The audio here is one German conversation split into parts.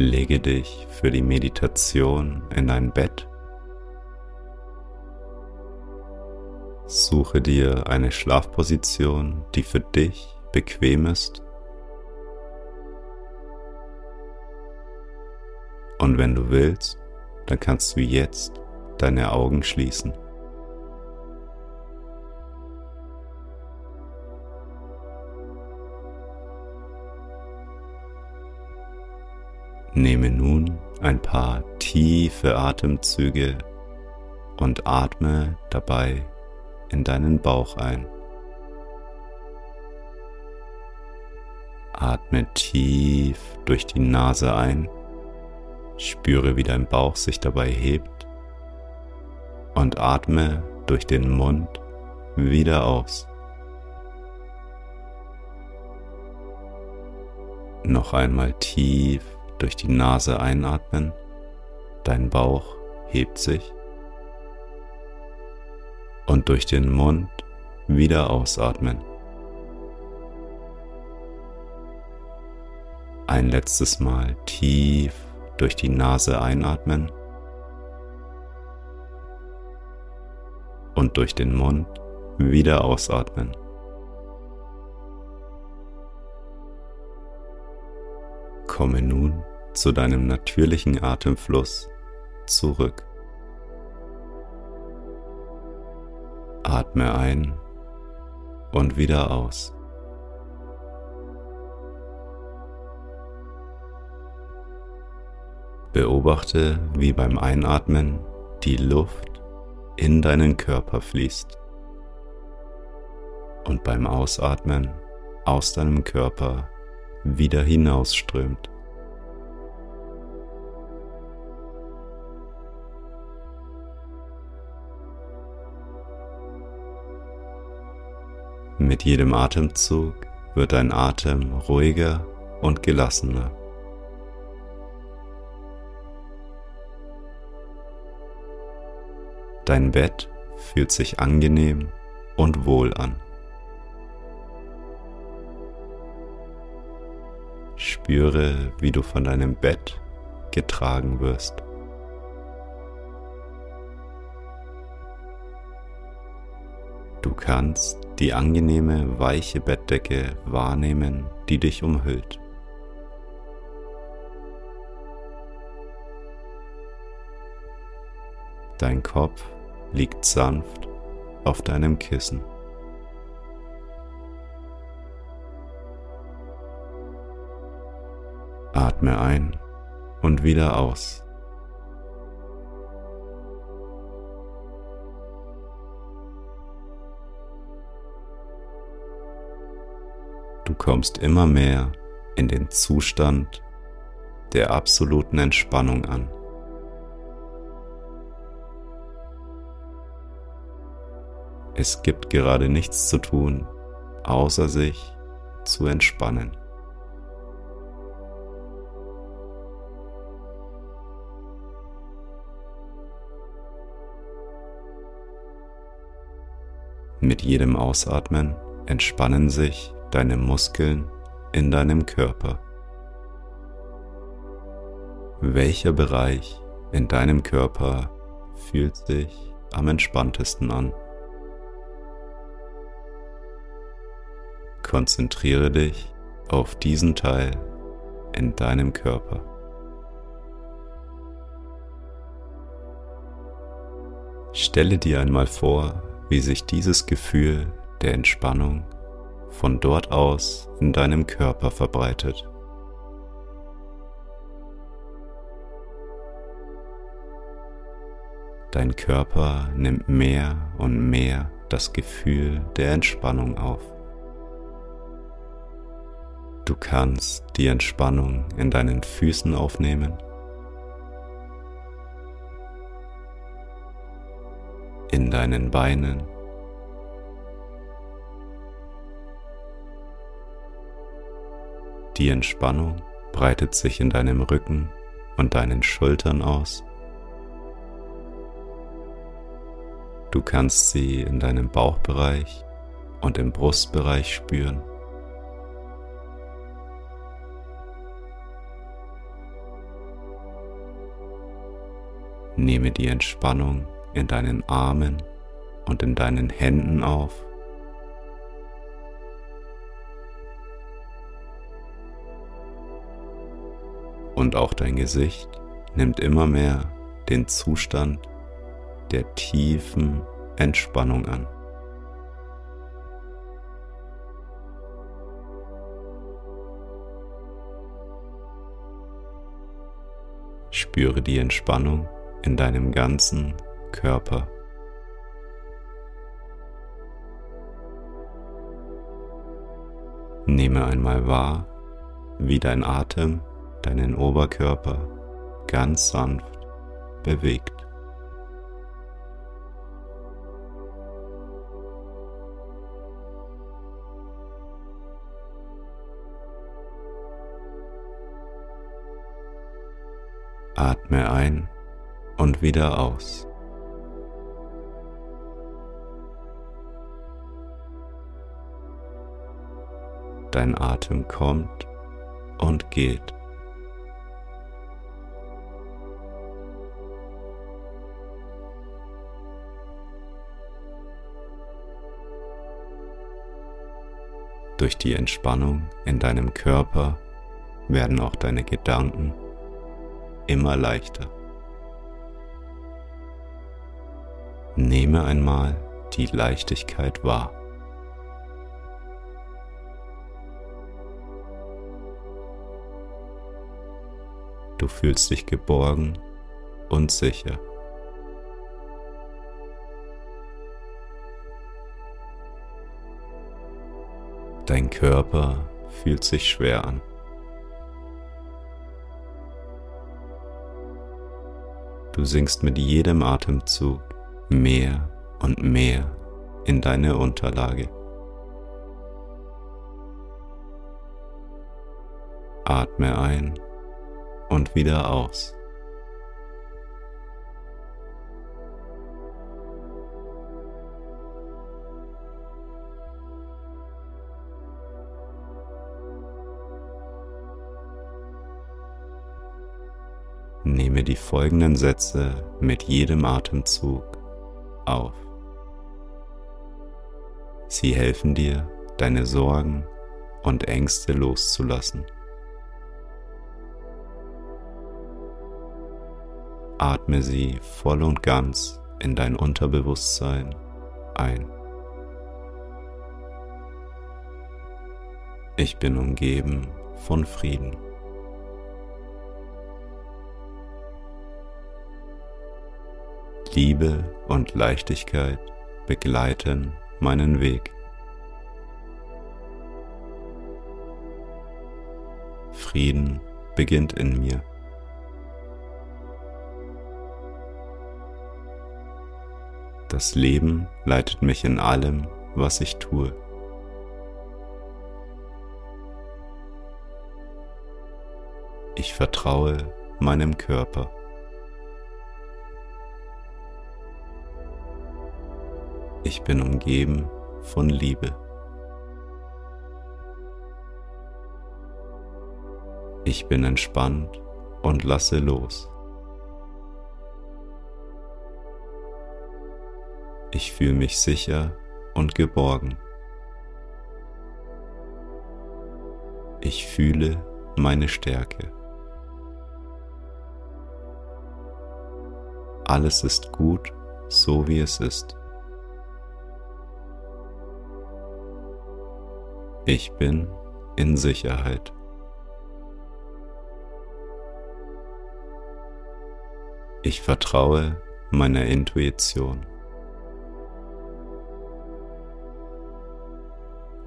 Lege dich für die Meditation in ein Bett. Suche dir eine Schlafposition, die für dich bequem ist. Und wenn du willst, dann kannst du jetzt deine Augen schließen. Nehme nun ein paar tiefe Atemzüge und atme dabei in deinen Bauch ein. Atme tief durch die Nase ein, spüre wie dein Bauch sich dabei hebt und atme durch den Mund wieder aus. Noch einmal tief durch die Nase einatmen, dein Bauch hebt sich und durch den Mund wieder ausatmen. Ein letztes Mal tief durch die Nase einatmen und durch den Mund wieder ausatmen. Komme nun zu deinem natürlichen Atemfluss zurück. Atme ein und wieder aus. Beobachte, wie beim Einatmen die Luft in deinen Körper fließt und beim Ausatmen aus deinem Körper wieder hinausströmt. Mit jedem Atemzug wird dein Atem ruhiger und gelassener. Dein Bett fühlt sich angenehm und wohl an. Spüre, wie du von deinem Bett getragen wirst. Du kannst die angenehme, weiche Bettdecke wahrnehmen, die dich umhüllt. Dein Kopf liegt sanft auf deinem Kissen. Atme ein und wieder aus. Kommst immer mehr in den Zustand der absoluten Entspannung an. Es gibt gerade nichts zu tun, außer sich zu entspannen. Mit jedem Ausatmen entspannen sich deine Muskeln in deinem Körper. Welcher Bereich in deinem Körper fühlt sich am entspanntesten an? Konzentriere dich auf diesen Teil in deinem Körper. Stelle dir einmal vor, wie sich dieses Gefühl der Entspannung von dort aus in deinem Körper verbreitet. Dein Körper nimmt mehr und mehr das Gefühl der Entspannung auf. kannst die Entspannung in deinen Füßen aufnehmen. In deinen Beinen. Die Entspannung breitet sich in deinem Rücken und deinen Schultern aus. Du kannst sie in deinem Bauchbereich und im Brustbereich spüren. Nehme die Entspannung in deinen Armen und in deinen Händen auf. Und auch dein Gesicht nimmt immer mehr den Zustand der tiefen Entspannung an. Spüre die Entspannung in deinem ganzen Körper. Nehme einmal wahr, wie dein Atem deinen Oberkörper ganz sanft bewegt. Atme ein und wieder aus. Dein Atem kommt und geht. Durch die Entspannung in deinem Körper werden auch deine Gedanken immer leichter. Nehme einmal die Leichtigkeit wahr. Du fühlst dich geborgen und sicher. Dein Körper fühlt sich schwer an. Du sinkst mit jedem Atemzug mehr und mehr in deine Unterlage. Atme ein und wieder aus. Nehme die folgenden Sätze mit jedem Atemzug auf. Sie helfen dir, deine Sorgen und Ängste loszulassen. Atme sie voll und ganz in dein Unterbewusstsein ein. Ich bin umgeben von Frieden. Liebe und Leichtigkeit begleiten meinen Weg. Frieden beginnt in mir. Das Leben leitet mich in allem, was ich tue. Ich vertraue meinem Körper. Ich bin umgeben von Liebe. Ich bin entspannt und lasse los. Ich fühle mich sicher und geborgen. Ich fühle meine Stärke. Alles ist gut, so wie es ist. Ich bin in Sicherheit. Ich vertraue meiner Intuition.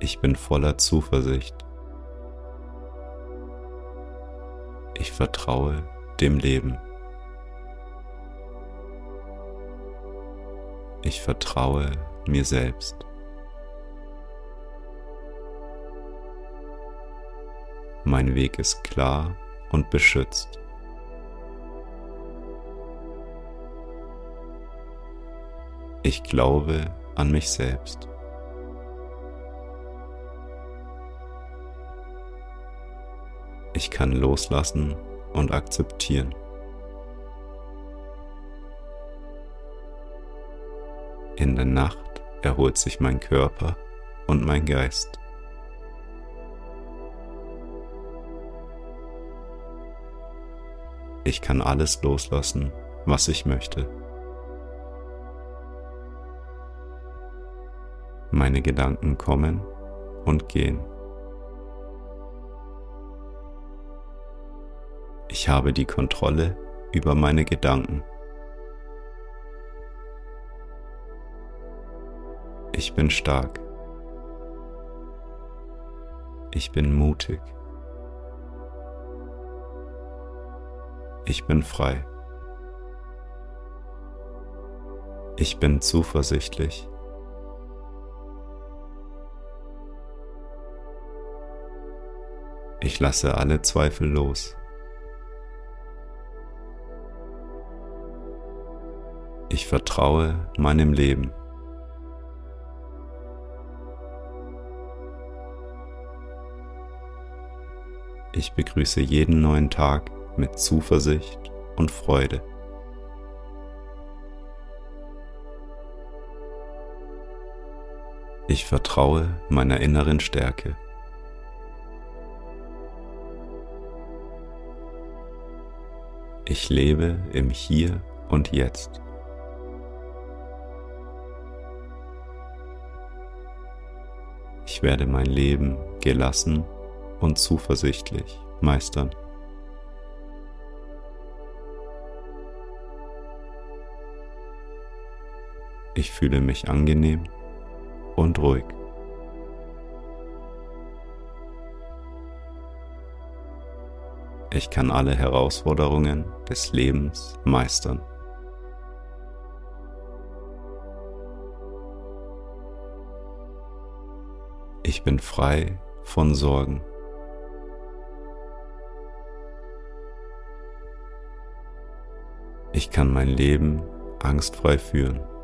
Ich bin voller Zuversicht. Ich vertraue dem Leben. Ich vertraue mir selbst. Mein Weg ist klar und beschützt. Ich glaube an mich selbst. Ich kann loslassen und akzeptieren. In der Nacht erholt sich mein Körper und mein Geist. Ich kann alles loslassen, was ich möchte. Meine Gedanken kommen und gehen. Ich habe die Kontrolle über meine Gedanken. Ich bin stark. Ich bin mutig. Ich bin frei. Ich bin zuversichtlich. Ich lasse alle Zweifel los. Ich vertraue meinem Leben. Ich begrüße jeden neuen Tag mit Zuversicht und Freude. Ich vertraue meiner inneren Stärke. Ich lebe im Hier und Jetzt. Ich werde mein Leben gelassen und zuversichtlich meistern. Ich fühle mich angenehm und ruhig. Ich kann alle Herausforderungen des Lebens meistern. Ich bin frei von Sorgen. Ich kann mein Leben angstfrei führen.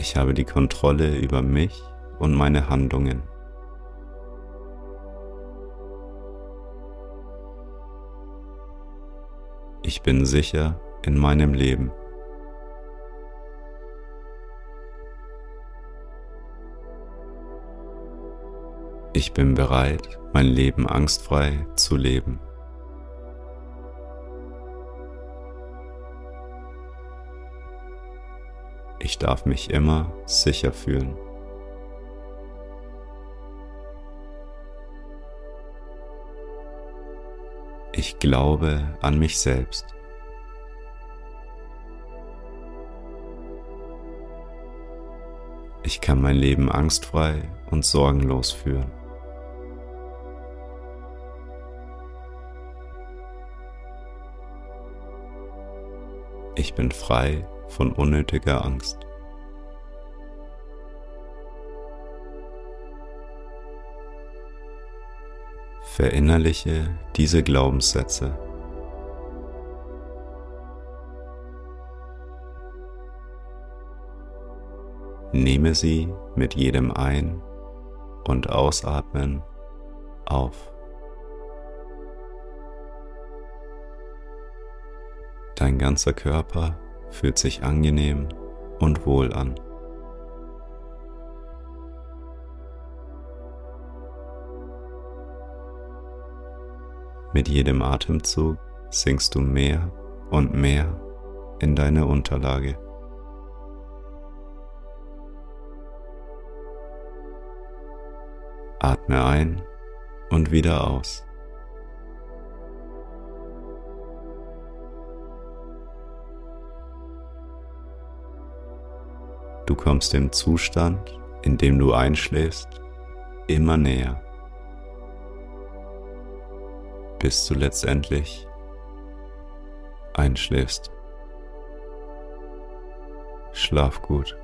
Ich habe die Kontrolle über mich und meine Handlungen. Ich bin sicher in meinem Leben. Ich bin bereit, mein Leben angstfrei zu leben. Ich darf mich immer sicher fühlen. Ich glaube an mich selbst. Ich kann mein Leben angstfrei und sorgenlos führen. Ich bin frei von unnötiger Angst. Verinnerliche diese Glaubenssätze. Nehme sie mit jedem Ein- und Ausatmen auf. Dein ganzer Körper fühlt sich angenehm und wohl an. Mit jedem Atemzug sinkst du mehr und mehr in deine Unterlage. Atme ein und wieder aus. Du kommst im Zustand, in dem du einschläfst, immer näher, bis du letztendlich einschläfst. Schlaf gut.